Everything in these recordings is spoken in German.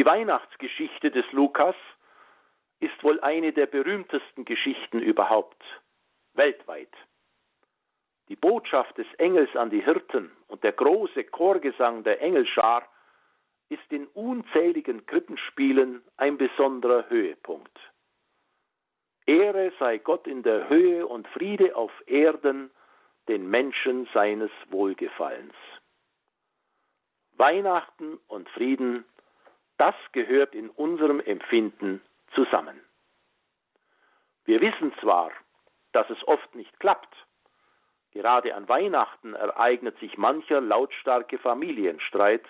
Die Weihnachtsgeschichte des Lukas ist wohl eine der berühmtesten Geschichten überhaupt, weltweit. Die Botschaft des Engels an die Hirten und der große Chorgesang der Engelschar ist in unzähligen Krippenspielen ein besonderer Höhepunkt. Ehre sei Gott in der Höhe und Friede auf Erden den Menschen seines Wohlgefallens. Weihnachten und Frieden, das gehört in unserem Empfinden zusammen. Wir wissen zwar, dass es oft nicht klappt. Gerade an Weihnachten ereignet sich mancher lautstarke Familienstreit,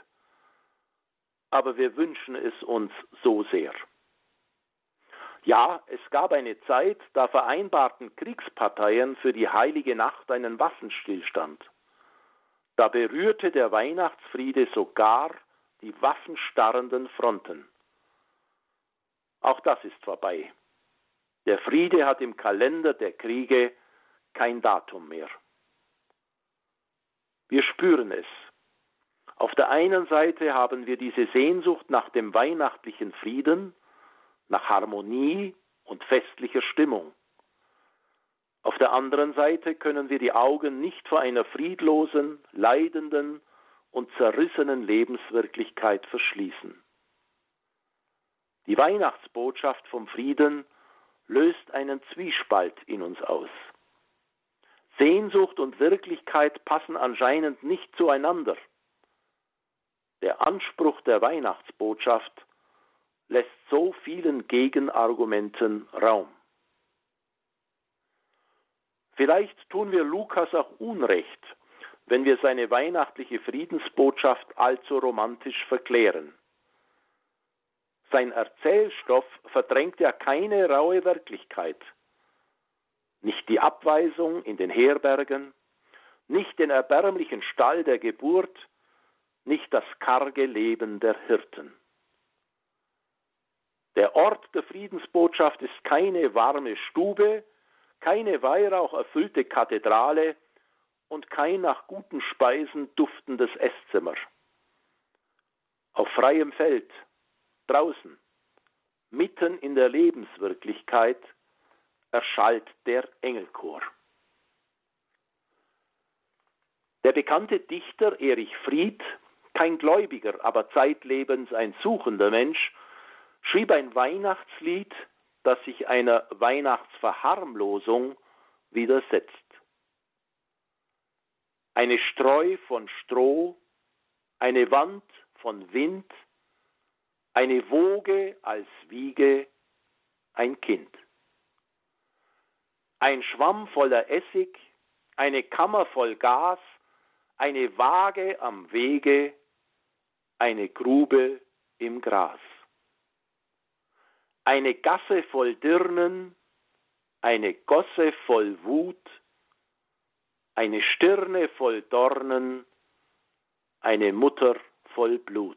aber wir wünschen es uns so sehr. Ja, es gab eine Zeit, da vereinbarten Kriegsparteien für die heilige Nacht einen Waffenstillstand. Da berührte der Weihnachtsfriede sogar die waffenstarrenden Fronten. Auch das ist vorbei. Der Friede hat im Kalender der Kriege kein Datum mehr. Wir spüren es. Auf der einen Seite haben wir diese Sehnsucht nach dem weihnachtlichen Frieden, nach Harmonie und festlicher Stimmung. Auf der anderen Seite können wir die Augen nicht vor einer friedlosen, leidenden und zerrissenen Lebenswirklichkeit verschließen. Die Weihnachtsbotschaft vom Frieden löst einen Zwiespalt in uns aus. Sehnsucht und Wirklichkeit passen anscheinend nicht zueinander. Der Anspruch der Weihnachtsbotschaft lässt so vielen Gegenargumenten Raum. Vielleicht tun wir Lukas auch Unrecht, wenn wir seine weihnachtliche Friedensbotschaft allzu romantisch verklären. Sein Erzählstoff verdrängt ja keine raue Wirklichkeit. Nicht die Abweisung in den Herbergen, nicht den erbärmlichen Stall der Geburt, nicht das karge Leben der Hirten. Der Ort der Friedensbotschaft ist keine warme Stube, keine weihraucherfüllte Kathedrale und kein nach guten Speisen duftendes Esszimmer. Auf freiem Feld, draußen, mitten in der Lebenswirklichkeit, erschallt der Engelchor. Der bekannte Dichter Erich Fried, kein Gläubiger, aber zeitlebens ein suchender Mensch, schrieb ein Weihnachtslied, das sich einer Weihnachtsverharmlosung widersetzt. Eine Streu von Stroh, eine Wand von Wind, eine Woge als Wiege, ein Kind. Ein Schwamm voller Essig, eine Kammer voll Gas, eine Waage am Wege, eine Grube im Gras eine Gasse voll Dirnen, eine Gosse voll Wut, eine Stirne voll Dornen, eine Mutter voll Blut.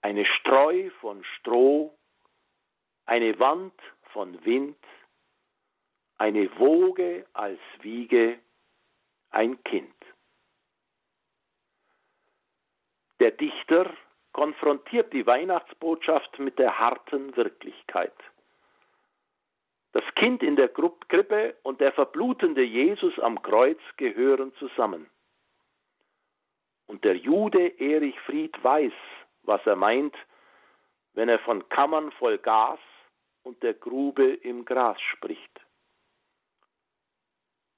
Eine Streu von Stroh, eine Wand von Wind, eine Woge als Wiege, ein Kind. Der Dichter konfrontiert die Weihnachtsbotschaft mit der harten Wirklichkeit. Das Kind in der Krippe und der verblutende Jesus am Kreuz gehören zusammen. Und der Jude Erich Fried weiß, was er meint, wenn er von Kammern voll Gas und der Grube im Gras spricht.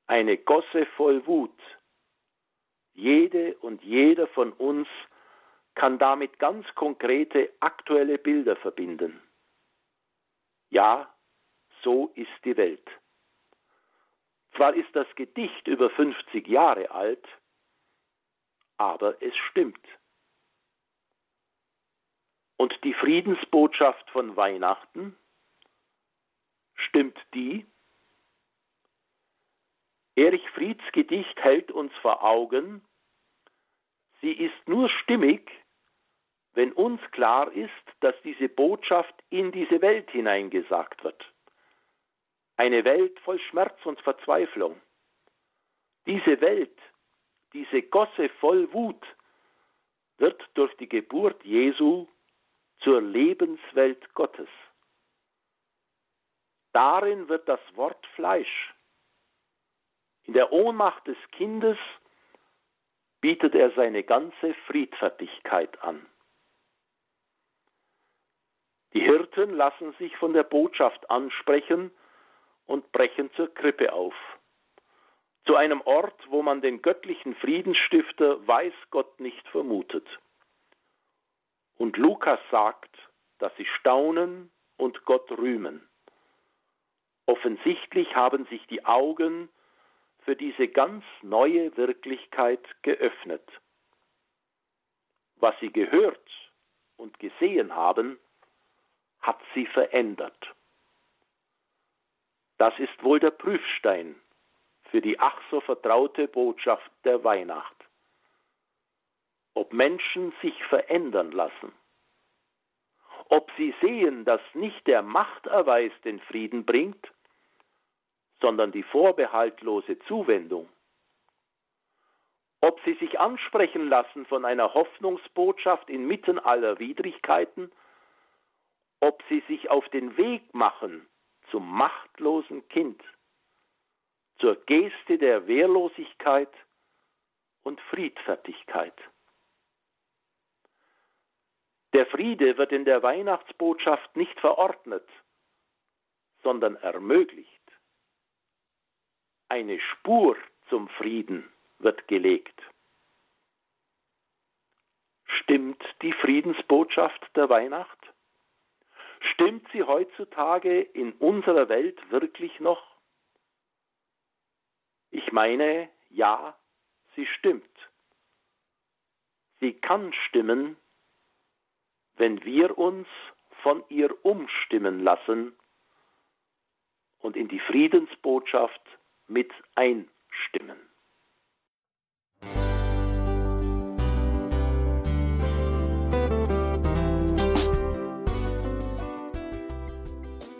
Eine Gosse voll Wut. Jede und jeder von uns kann damit ganz konkrete aktuelle Bilder verbinden. Ja, so ist die Welt. Zwar ist das Gedicht über 50 Jahre alt, aber es stimmt. Und die Friedensbotschaft von Weihnachten, stimmt die? Erich Frieds Gedicht hält uns vor Augen, sie ist nur stimmig, wenn uns klar ist, dass diese Botschaft in diese Welt hineingesagt wird. Eine Welt voll Schmerz und wird durch die Geburt Jesu zur Lebenswelt Gottes. Darin wird das Wort Fleisch. In der Ohnmacht des Kindes bietet er seine ganze Friedfertigkeit an. Die Hirten lassen sich von der Botschaft ansprechen und brechen zur Krippe auf. Zu einem Ort, wo man den göttlichen Friedensstifter weiß Gott nicht vermutet. Und Lukas sagt, dass sie staunen und Gott rühmen. Offensichtlich haben sich die Augen für diese ganz neue Wirklichkeit geöffnet. Was sie gehört und gesehen haben, hat sie verändert. Das ist wohl der Prüfstein für die ach so vertraute Botschaft der Weihnacht. Ob Menschen sich verändern lassen, ob sie sehen, dass nicht der Machterweis den Frieden bringt, sondern die vorbehaltlose Zuwendung, ob sie sich ansprechen lassen von einer Hoffnungsbotschaft inmitten aller Widrigkeiten, ob sie sich auf den Weg machen zum machtlosen Kind, zur Geste der Wehrlosigkeit und Friedfertigkeit. Der Friede wird in der Weihnachtsbotschaft nicht verordnet, sondern ermöglicht. Eine Spur zum Frieden wird gelegt. Stimmt die Friedensbotschaft der Weihnacht? Stimmt sie heutzutage in unserer Welt wirklich noch? Ich meine, ja, sie stimmt. Sie kann stimmen, wenn wir uns von ihr umstimmen lassen und in die Friedensbotschaft mit einstimmen.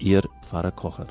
Ihr Pfarrer Kocher.